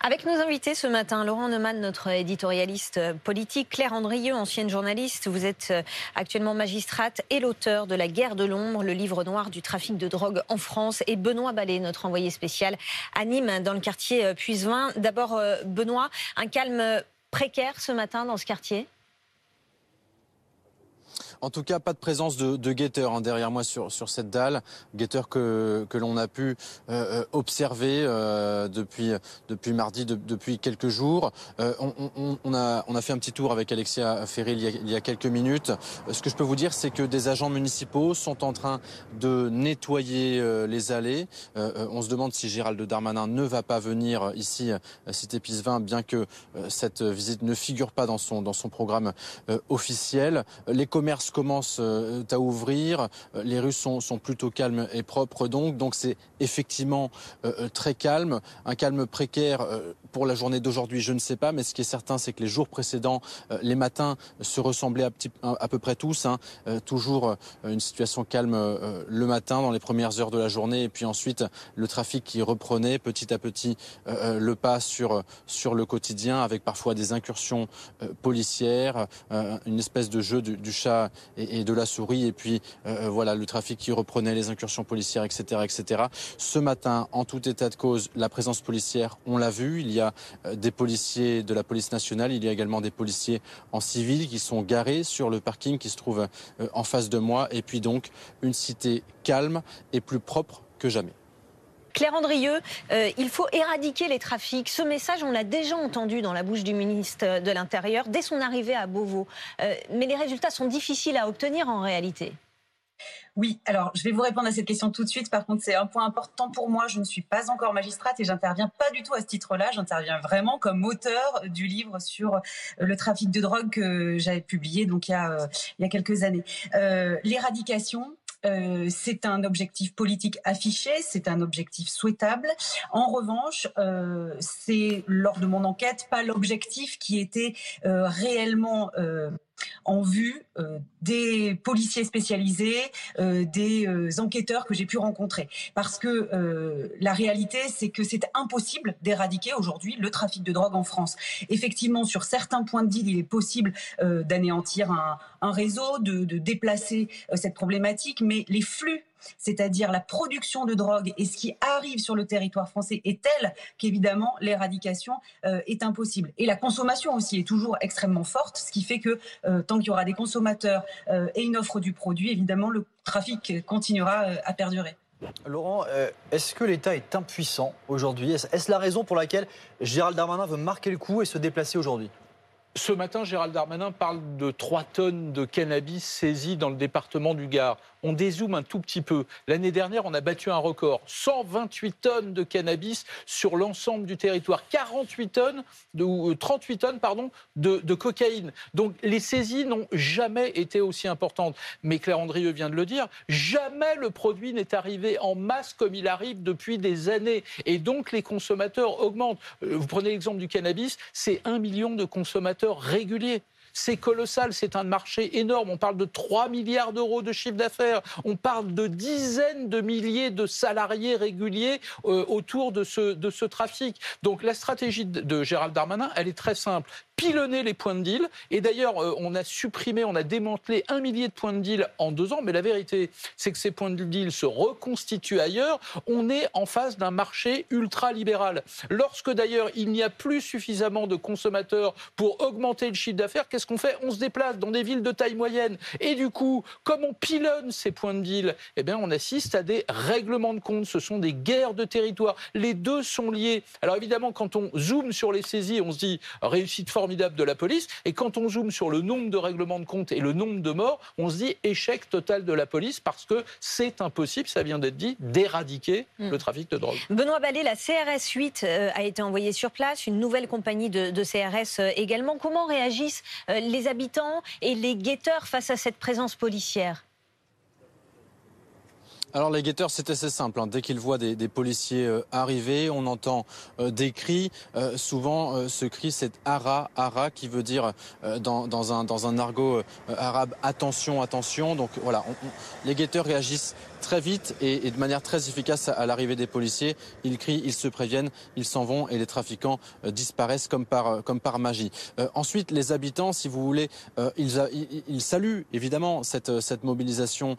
Avec nos invités ce matin, Laurent Neumann, notre éditorialiste politique, Claire Andrieux, ancienne journaliste, vous êtes euh, actuellement magistrate et l'auteur de La guerre de l'ombre, le livre noir du trafic de drogue en France, et Benoît Ballet, notre envoyé spécial à Nîmes, dans le quartier euh, Puisevin. D'abord, euh, Benoît, un calme précaire ce matin dans ce quartier? En tout cas, pas de présence de, guetteurs hein, derrière moi sur, cette dalle. Guetteurs que, l'on a pu euh, observer euh, depuis, mardi, de, depuis quelques jours. Euh, on, a, fait un petit tour avec Alexia Ferré il y a, quelques minutes. Ce que je peux vous dire, c'est que des agents municipaux sont en train de nettoyer euh, les allées. Euh, on se demande si Gérald Darmanin ne va pas venir ici, à Cité Pisevin, bien que cette visite ne figure pas dans son, dans son programme officiel. Les commerces commence euh, à ouvrir. Euh, les rues sont, sont, plutôt calmes et propres donc. Donc c'est effectivement euh, très calme. Un calme précaire pour la journée d'aujourd'hui, je ne sais pas. Mais ce qui est certain, c'est que les jours précédents, les matins se ressemblaient à, peu près tous. Hein. Toujours une situation calme le matin, dans les premières heures de la journée. Et puis ensuite, le trafic qui reprenait petit à petit le pas sur, sur le quotidien, avec parfois des incursions policières, une espèce de jeu du chat et, de la souris. Et puis euh, euh, voilà, le trafic qui reprenait les incursions policières, etc., etc. Ce matin, en tout état de cause, la présence policière, on l'a vu. Il y a euh, des policiers de la police nationale. Il y a également des policiers en civil qui sont garés sur le parking qui se trouve en face de moi. Et puis donc une cité calme et plus propre que jamais. Claire Andrieux, euh, il faut éradiquer les trafics. Ce message, on l'a déjà entendu dans la bouche du ministre de l'Intérieur dès son arrivée à Beauvau. Euh, mais les résultats sont difficiles à obtenir en réalité. Oui, alors je vais vous répondre à cette question tout de suite. Par contre, c'est un point important pour moi. Je ne suis pas encore magistrate et j'interviens pas du tout à ce titre-là. J'interviens vraiment comme auteur du livre sur le trafic de drogue que j'avais publié il y a, euh, quelques années. Euh, L'éradication, euh, c'est un objectif politique affiché, c'est un objectif souhaitable. En revanche, euh, c'est lors de mon enquête pas l'objectif qui était euh, réellement en vue euh, des policiers spécialisés, euh, des euh, enquêteurs que j'ai pu rencontrer. Parce que la réalité, c'est que c'est impossible d'éradiquer aujourd'hui le trafic de drogue en France. Effectivement, sur certains points de deal, il est possible d'anéantir un, un, réseau, de, de déplacer cette problématique, mais les flux c'est-à-dire la production de drogue et ce qui arrive sur le territoire français est telle qu'évidemment l'éradication euh, est impossible. Et la consommation aussi est toujours extrêmement forte, ce qui fait que euh, tant qu'il y aura des consommateurs euh, et une offre du produit, évidemment le trafic continuera à perdurer. Laurent, est-ce que l'État est impuissant aujourd'hui? Est-ce la raison pour laquelle Gérald Darmanin veut marquer le coup et se déplacer aujourd'hui? Ce matin, Gérald Darmanin parle de 3 tonnes de cannabis saisies dans le département du Gard on dézoome un tout petit peu. L'année dernière, on a battu un record. 128 tonnes de cannabis sur l'ensemble du territoire. 48 tonnes, de, 38 euh, tonnes pardon, de, de cocaïne. Donc les saisies n'ont jamais été aussi importantes. Mais Claire Andrieux vient de le dire, jamais le produit n'est arrivé en masse comme il arrive depuis des années. Et donc les consommateurs augmentent. Euh, vous prenez l'exemple du cannabis, c'est un million de consommateurs réguliers. C'est colossal, c'est un marché énorme. On parle de 3 milliards d'euros de chiffre d'affaires. On parle de dizaines de milliers de salariés réguliers euh, autour de ce, de ce trafic. Donc la stratégie de Gérald Darmanin, elle est très simple pilonner les points de deal. Et d'ailleurs, euh, on a supprimé, on a démantelé un millier de points de deal en deux ans. Mais la vérité, c'est que ces points de deal se reconstituent ailleurs. On est en face d'un marché ultra-libéral. Lorsque d'ailleurs, il n'y a plus suffisamment de consommateurs pour augmenter le chiffre d'affaires, qu'est-ce qu'on fait On se déplace dans des villes de taille moyenne. Et du coup, comme on pilonne ces points de deal, eh bien, on assiste à des règlements de compte. Ce sont des guerres de territoire. Les deux sont liés. Alors évidemment, quand on zoome sur les saisies, on se dit réussite formidable de la police. Et quand on zoome sur le nombre de règlements de compte et le nombre de morts, on se dit échec total de la police parce que c'est impossible, ça vient d'être dit, d'éradiquer hmm. le trafic de drogue. Benoît Ballet, la CRS 8 euh, a été envoyée sur place, une nouvelle compagnie de, CRS euh, également. Comment réagissent euh, les habitants et les guetteurs face à cette présence policière alors les guetteurs, c'est assez simple. Hein. Dès qu'ils voient des, policiers euh, arriver, on entend euh, des cris. Euh, souvent, ce cri, c'est ara, ara, qui veut dire dans un argot arabe attention, attention. Donc voilà, les guetteurs réagissent très vite et, de manière très efficace à, l'arrivée des policiers. Ils crient, ils se préviennent, ils s'en vont et les trafiquants disparaissent comme par, par magie. ensuite, les habitants, si vous voulez, ils, saluent évidemment cette, mobilisation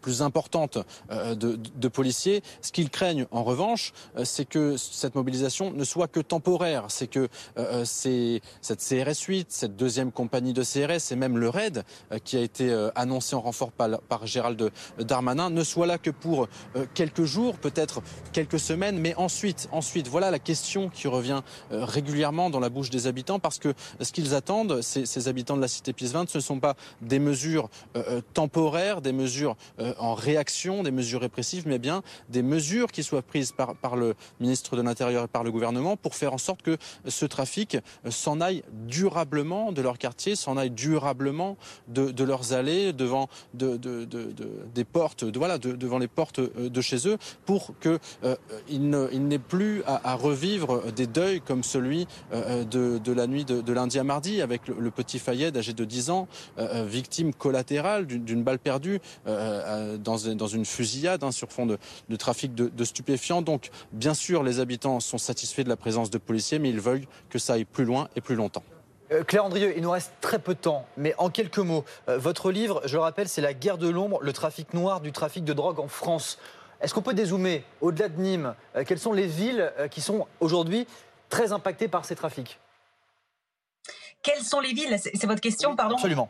plus importante euh, de, policiers. Ce qu'ils craignent, en revanche, euh, c'est que cette mobilisation ne soit que temporaire. C'est que euh, cette CRS 8, cette deuxième compagnie de CRS et même le RAID qui a été annoncé en renfort par, Gérald Darmanin ne soit là que pour quelques jours, peut-être quelques semaines, mais ensuite, ensuite, voilà la question qui revient régulièrement dans la bouche des habitants parce que ce qu'ils attendent, ces, habitants de la cité Pise 20, ce ne sont pas des mesures temporaires, des mesures en réaction des mesures répressives, mais bien des mesures qui soient prises par, le ministre de l'Intérieur et par le gouvernement pour faire en sorte que ce trafic s'en aille durablement de leur quartier, s'en aille durablement de, leurs allées, devant de, de, des portes, devant les portes euh, de chez eux, pour qu'il euh, il n'ait plus à, revivre des deuils comme celui euh, de, la nuit de, lundi à mardi, avec le, petit Fayed âgé de 10 ans, victime collatérale d'une balle perdue dans, une fusillade hein, sur fond de, trafic de, stupéfiants. Donc, bien sûr, les habitants sont satisfaits de la présence de policiers, mais ils veulent que ça aille plus loin et plus longtemps. Euh, Claire Andrieux, il nous reste très peu de temps, mais en quelques mots, euh, votre livre, je le rappelle, c'est La guerre de l'ombre, le trafic noir du trafic de drogue en France. Est-ce qu'on peut dézoomer au-delà de Nîmes euh, Quelles sont les villes qui sont aujourd'hui très impactées par ces trafics? Quelles sont les villes? C'est votre question, pardon? Absolument.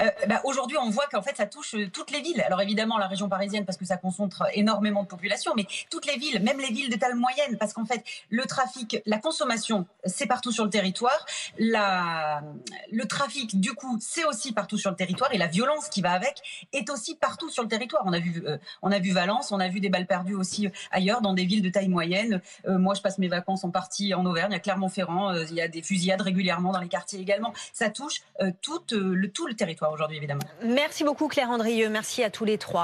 Euh, bah, aujourd'hui, on voit qu'en fait, ça touche euh, toutes les villes. Alors évidemment, la région parisienne, parce que ça concentre énormément de population, mais toutes les villes, même les villes de taille moyenne, parce qu'en fait, le trafic, la consommation, c'est partout sur le territoire. Le trafic, du coup, c'est aussi partout sur le territoire, et la violence qui va avec est aussi partout sur le territoire. On a vu, euh, on a vu Valence, on a vu des balles perdues aussi ailleurs, dans des villes de taille moyenne. moi, je passe mes vacances en partie en Auvergne, à Clermont-Ferrand. il y a des fusillades régulièrement dans les quartiers également. Ça touche tout le tout le Merci beaucoup, Claire Andrieux. Merci à tous les trois.